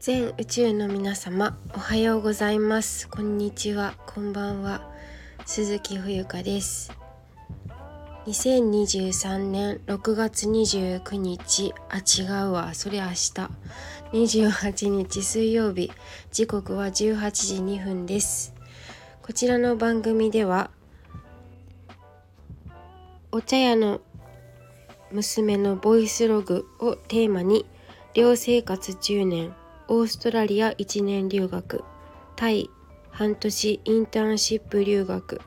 全宇宙の皆様おはようございます。こんにちは。こんばんは。鈴木冬香です。2023年6月29日。あ違うわ。それ明日。28日水曜日。時刻は18時2分です。こちらの番組ではお茶屋の娘のボイスログをテーマに寮生活10年オーストラリア1年留学。タイ半年インターンシップ留学。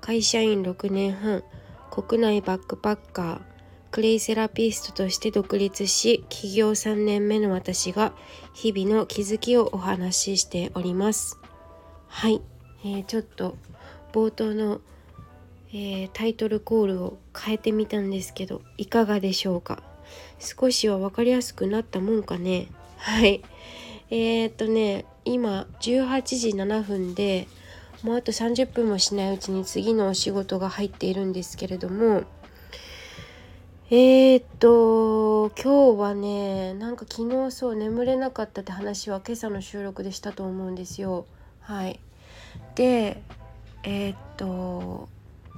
会社員6年半。国内バックパッカー。クレイセラピストとして独立し起業3年目の私が日々の気づきをお話ししております。はい、えー、ちょっと冒頭の、えー、タイトルコールを変えてみたんですけどいかがでしょうか？少しは分かりやすくなったもんかね？はい。えー、っとね今18時7分でもうあと30分もしないうちに次のお仕事が入っているんですけれどもえー、っと今日はねなんか昨日そう眠れなかったって話は今朝の収録でしたと思うんですよ。はい。でえー、っと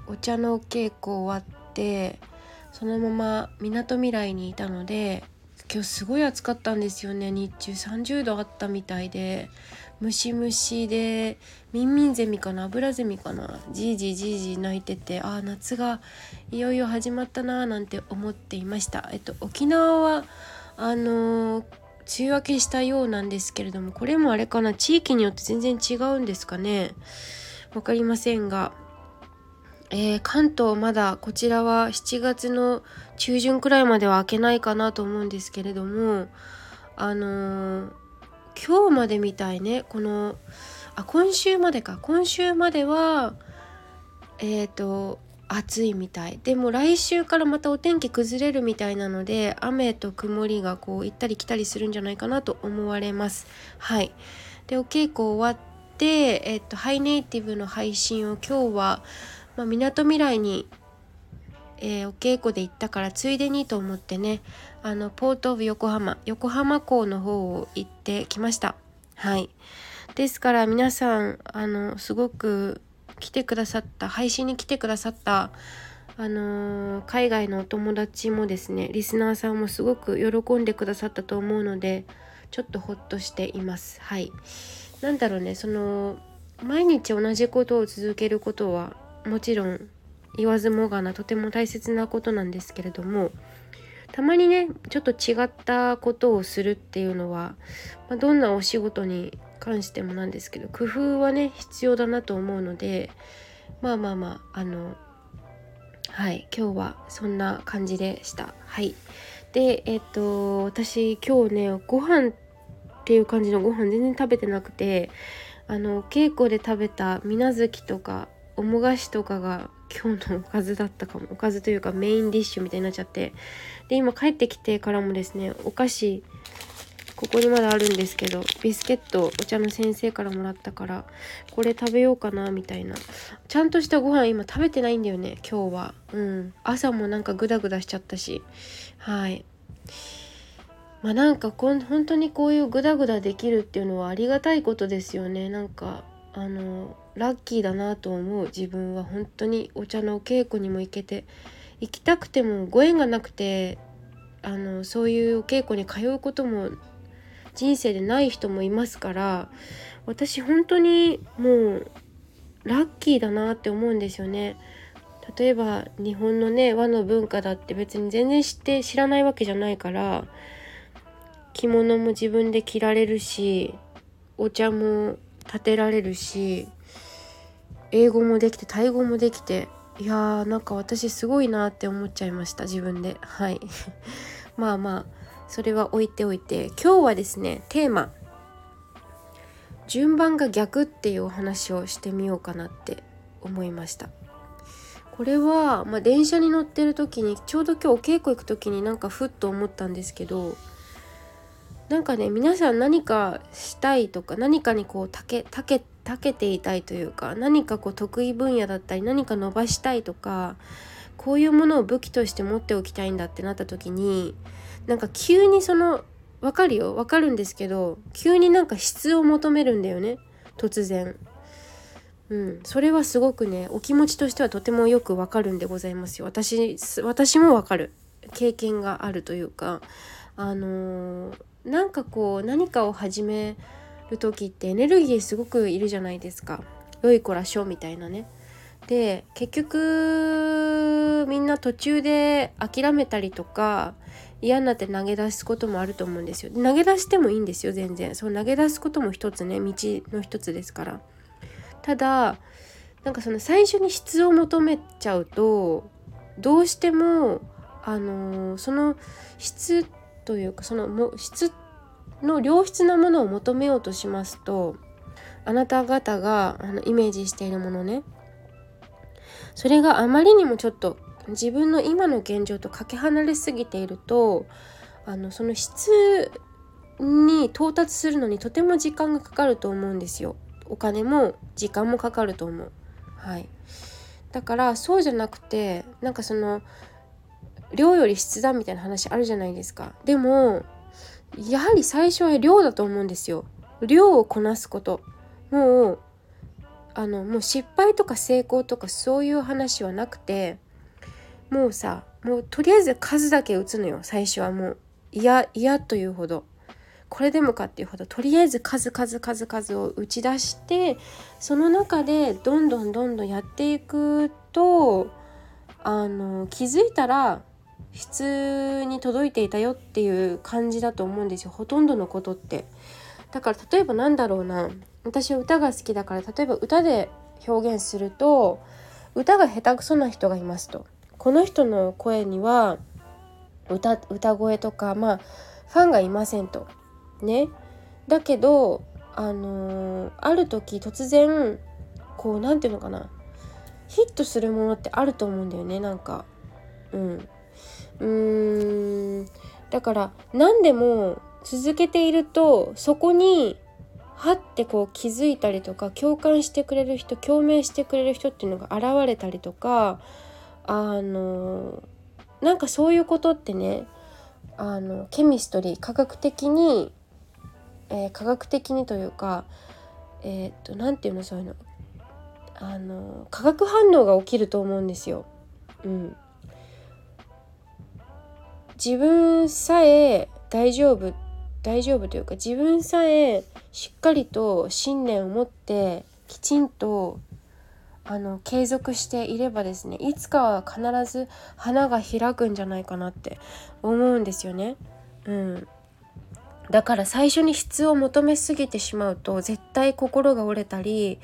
お茶の稽古終わってそのままみなとみらいにいたので今日すごい暑かったんですよね。日中30度あったみたいで。ムシムシで。ミンミンゼミかな。アブラゼミかな。じいじいじいじ泣いてて。ああ夏がいよいよ始まったなーなんて思っていました。えっと沖縄はあのー、梅雨明けしたようなんですけれどもこれもあれかな。地域によって全然違うんですかね。分かりませんが。えー、関東まだこちらは7月の中旬くらいまでは開けないかなと思うんですけれどもあのー、今日までみたいねこのあ今週までか。今週まではえっ、ー、と暑いみたい。でも来週からまたお天気崩れるみたいなので雨と曇りがこう行ったり来たりするんじゃないかなと思われます。はい。でお稽古終わってえっ、とハイネイティブの配信を今日はまあ、港未来に、えー、お稽古で行ったからついでにと思ってねあのポートオブ横浜横浜港の方を行ってきました。はい。ですから皆さんあのすごく来てくださった配信に来てくださったあのー、海外のお友達もですねリスナーさんもすごく喜んでくださったと思うのでちょっとほっとしています。はい。なんだろうねその毎日同じことを続けることはもちろん言わずもがなとても大切なことなんですけれどもたまにねちょっと違ったことをするっていうのは、まあ、どんなお仕事に関してもなんですけど工夫はね必要だなと思うのでまあまあまああのはい今日はそんな感じでした。はい。でえっ、と私今日ねご飯っていう感じのご飯全然食べてなくてあの稽古で食べた水無月とかおもがしとかが今日のおかずだったかも。おかずというかメインディッシュみたいになっちゃって。で今帰ってきてからもですねお菓子ここにまだあるんですけどビスケットお茶の先生からもらったからこれ食べようかなみたいな。ちゃんとしたご飯今食べてないんだよね今日は。うん。朝もなんかグダグダしちゃったし。はい。まあなんかこん本当にこういうグダグダできるっていうのはありがたいことですよね。なんかあのラッキーだなと思う自分は本当にお茶のお稽古にも行けて行きたくてもご縁がなくてあのそういうお稽古に通うことも人生でない人もいますから私本当にもうラッキーだなって思うんですよね。例えば日本のね和の文化だって別に全然知って知らないわけじゃないから着物も自分で着られるしお茶も立てられるし英語もできてタイ語もできていやーなんか私すごいなって思っちゃいました自分で。はい。まあまあそれは置いておいて。今日はですねテーマ順番が逆っていうお話をしてみようかなって思いました。これは、まあ、電車に乗ってる時にちょうど今日お稽古行く時になんかふっと思ったんですけどなんかね皆さん何かしたいとか何かにこうたけたけたけていたいというか何かこう得意分野だったり何か伸ばしたいとかこういうものを武器として持っておきたいんだってなった時になんか急にそのわかるよ？わかるんですけど急になんか質を求めるんだよね突然。うん、それはすごくねお気持ちとしてはとてもよくわかるんでございますよ。私私もわかる。経験があるというか。あのー、なんかこう何かを始める時ってエネルギーすごくいるじゃないですか。良い子らしょみたいなね。で結局みんな途中で諦めたりとか嫌になって投げ出すこともあると思うんですよ。投げ出してもいいんですよ全然。そう投げ出すことも一つね道の一つですから。ただなんかその最初に質を求めちゃうとどうしてもあのー、その質というかそのも質の良質なものを求めようとしますとあなた方があのイメージしているものね。それがあまりにもちょっと自分の今の現状とかけ離れすぎているとあのその質に到達するのにとても時間がかかると思うんですよ。お金も時間もかかると思う。はい。だからそうじゃなくてなんかその量より質だみたいな話あるじゃないですか。でもやはり最初は量だと思うんですよ。量をこなすこと。もうあのもう失敗とか成功とかそういう話はなくてもうさもうとりあえず数だけ打つのよ。最初はもう。嫌嫌というほど。これでもかっていうほど。とりあえず数数数数を打ち出してその中でどんどんどんどんやっていくとあの気づいたら質に届いていたよっていう感じだと思うんですよ。ほとんどのことって。だから例えばなんだろうな。私は歌が好きだから例えば歌で表現すると歌が下手くそな人がいますと。この人の声には歌歌声とかまあファンがいませんと。ね。だけどあのー、ある時突然こう何て言うのかな。ヒットするものってあると思うんだよねなんか。うん。うーん。だから何でも続けているとそこにはってこう気づいたりとか共感してくれる人共鳴してくれる人っていうのが現れたりとかあのなんかそういうことってねあのケミストリー科学的に、えー、科学的にというかえー、っと何て言うのそういうの。あの化学反応が起きると思うんですよ。うん、自分さえ大丈夫大丈夫というか自分さえしっかりと信念を持ってきちんとあの継続していればですねいつかは必ず花が開くんじゃないかなって思うんですよね。うん、だから最初に質を求めすぎてしまうと絶対心が折れたり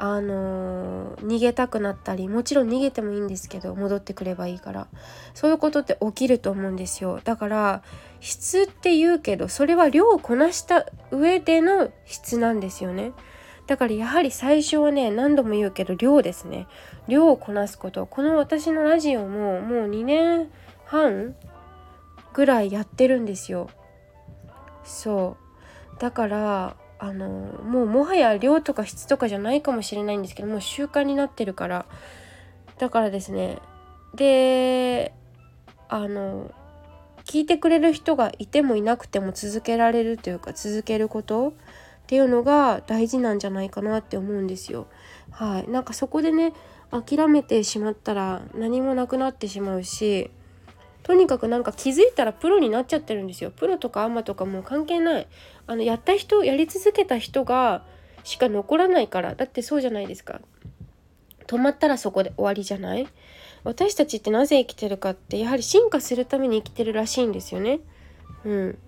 あのー、逃げたくなったりもちろん逃げてもいいんですけど戻ってくればいいから。そういうことって起きると思うんですよ。だから質って言うけどそれは量をこなした上での質なんですよね。だからやはり最初はね何度も言うけど量ですね。量をこなすこと。この私のラジオももう2年半ぐらいやってるんですよ。そう。だからあのもうもはや量とか質とかじゃないかもしれないんですけどもう習慣になってるから。だからですね。であの聞いてくれる人がいてもいなくても続けられるというか続けることっていうのが大事なんじゃないかなって思うんですよ。はい、なんかそこでね諦めてしまったら何もなくなってしまうしとにかくなんか気づいたらプロになっちゃってるんですよ。プロとかアマとかもう関係ない。あのやった人やり続けた人がしか残らないから。だってそうじゃないですか。止まったらそこで終わりじゃない？私たちってなぜ生きてるかってやはり進化するために生きてるらしいんですよね。うん。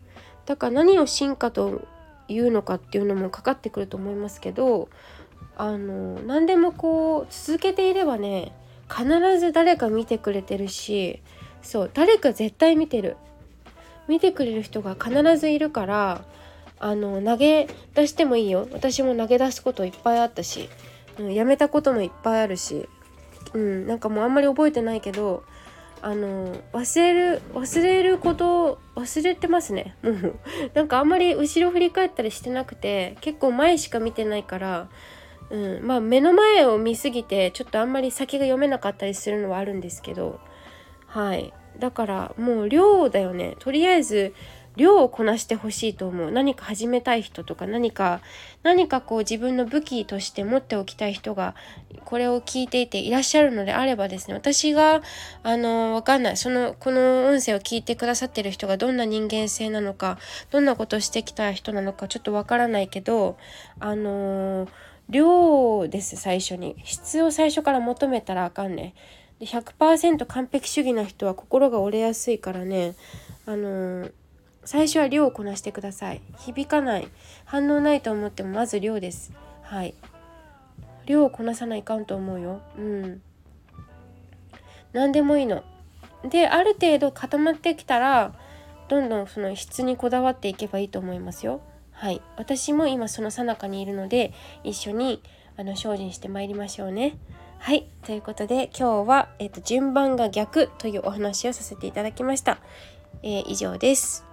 だから何を進化というのかっていうのもかかってくると思いますけどあの何でもこう続けていればね必ず誰か見てくれてるしそう誰か絶対見てる。見てくれる人が必ずいるからあの投げ出してもいいよ。私も投げ出すこといっぱいあったし、うん、やめたこともいっぱいあるし、うん、なんかもうあんまり覚えてないけどあの忘れる忘れること忘れてますね。もうなんかあんまり後ろ振り返ったりしてなくて結構前しか見てないから、うん、まあ目の前を見すぎてちょっとあんまり先が読めなかったりするのはあるんですけどはい。だからもう量だよね。とりあえず量をこなしてほしいと思う。何か始めたい人とか何か何かこう自分の武器として持っておきたい人がこれを聞いていていらっしゃるのであればですね。私があのわかんない。そのこの音声を聞いてくださってる人がどんな人間性なのかどんなことをしてきた人なのかちょっとわからないけどあの量です最初に。質を最初から求めたらあかんねで100%完璧主義な人は心が折れやすいからね。あのー、最初は量をこなしてください。響かない。反応ないと思ってもまず量です。はい。量をこなさないかんと思うよ。うん。何でもいいの。である程度固まってきたらどんどんその質にこだわっていけばいいと思いますよ。はい。私も今その最中にいるので一緒にあの精進してまいりましょうね。はい。ということで、今日は、えっ、と、順番が逆というお話をさせていただきました。えー、以上です。